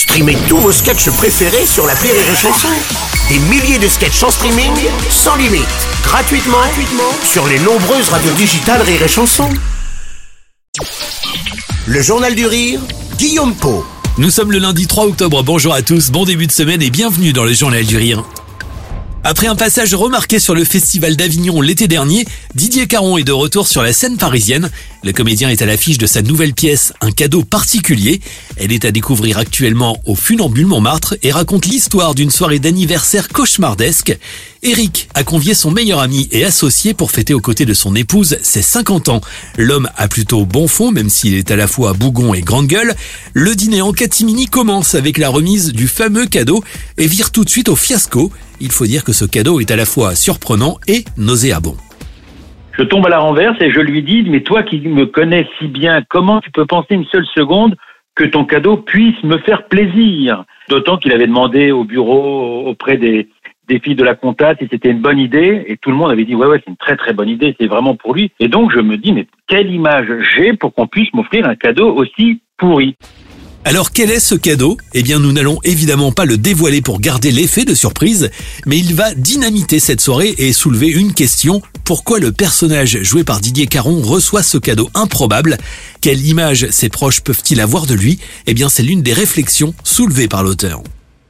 Streamez tous vos sketchs préférés sur la Rire et Chanson. Des milliers de sketchs en streaming, sans limite, gratuitement, gratuitement sur les nombreuses radios digitales Rire et. Le Journal du Rire, Guillaume Po. Nous sommes le lundi 3 octobre, bonjour à tous, bon début de semaine et bienvenue dans le Journal du Rire. Après un passage remarqué sur le Festival d'Avignon l'été dernier, Didier Caron est de retour sur la scène parisienne. Le comédien est à l'affiche de sa nouvelle pièce, Un cadeau particulier. Elle est à découvrir actuellement au Funambule Montmartre et raconte l'histoire d'une soirée d'anniversaire cauchemardesque. Eric a convié son meilleur ami et associé pour fêter aux côtés de son épouse ses 50 ans. L'homme a plutôt bon fond, même s'il est à la fois bougon et grande gueule. Le dîner en catimini commence avec la remise du fameux cadeau et vire tout de suite au fiasco. Il faut dire que ce cadeau est à la fois surprenant et nauséabond. Je tombe à la renverse et je lui dis, mais toi qui me connais si bien, comment tu peux penser une seule seconde que ton cadeau puisse me faire plaisir? D'autant qu'il avait demandé au bureau auprès des, filles de la compta si c'était une bonne idée. Et tout le monde avait dit ouais ouais c'est une très très bonne idée c'est vraiment pour lui. Et donc je me dis mais quelle image j'ai pour qu'on puisse m'offrir un cadeau aussi pourri? Alors quel est ce cadeau? Eh bien nous n'allons évidemment pas le dévoiler pour garder l'effet de surprise, mais il va dynamiter cette soirée et soulever une question. Pourquoi le personnage joué par Didier Caron reçoit ce cadeau improbable? Quelle image ses proches peuvent-ils avoir de lui? Eh bien c'est l'une des réflexions soulevées par l'auteur.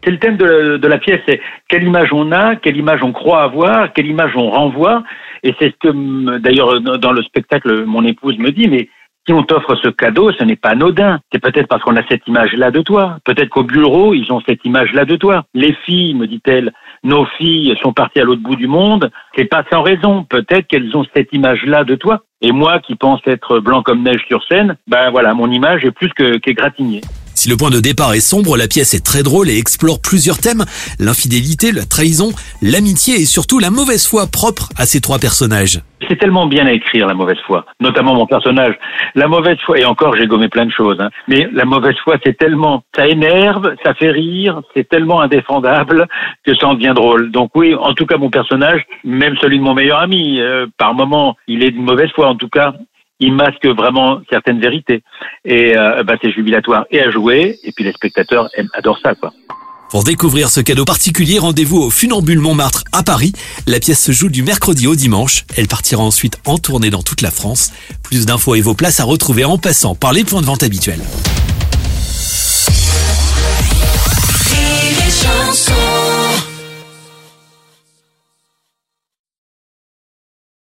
C'est le thème de, la pièce, c'est quelle image on a, quelle image on croit avoir, quelle image on renvoie. Et c'est ce que, d'ailleurs, dans le spectacle, mon épouse me dit, mais si on t'offre ce cadeau, ce n'est pas anodin. C'est peut-être parce qu'on a cette image-là de toi. Peut-être qu'au bureau, ils ont cette image-là de toi. Les filles, me dit-elle, nos filles sont parties à l'autre bout du monde. C'est pas sans raison. Peut-être qu'elles ont cette image-là de toi. Et moi, qui pense être blanc comme neige sur scène, ben voilà, mon image est plus que, qu'égratignée. Si le point de départ est sombre, la pièce est très drôle et explore plusieurs thèmes, l'infidélité, la trahison, l'amitié et surtout la mauvaise foi propre à ces trois personnages. C'est tellement bien à écrire la mauvaise foi, notamment mon personnage. La mauvaise foi, et encore j'ai gommé plein de choses, hein, mais la mauvaise foi c'est tellement, ça énerve, ça fait rire, c'est tellement indéfendable que ça en devient drôle. Donc oui, en tout cas mon personnage, même celui de mon meilleur ami, euh, par moment il est de mauvaise foi en tout cas, il masque vraiment certaines vérités. Et euh, bah, c'est jubilatoire et à jouer. Et puis les spectateurs aiment, adorent ça, quoi. Pour découvrir ce cadeau particulier, rendez-vous au Funambule Montmartre à Paris. La pièce se joue du mercredi au dimanche. Elle partira ensuite en tournée dans toute la France. Plus d'infos et vos places à retrouver en passant par les points de vente habituels.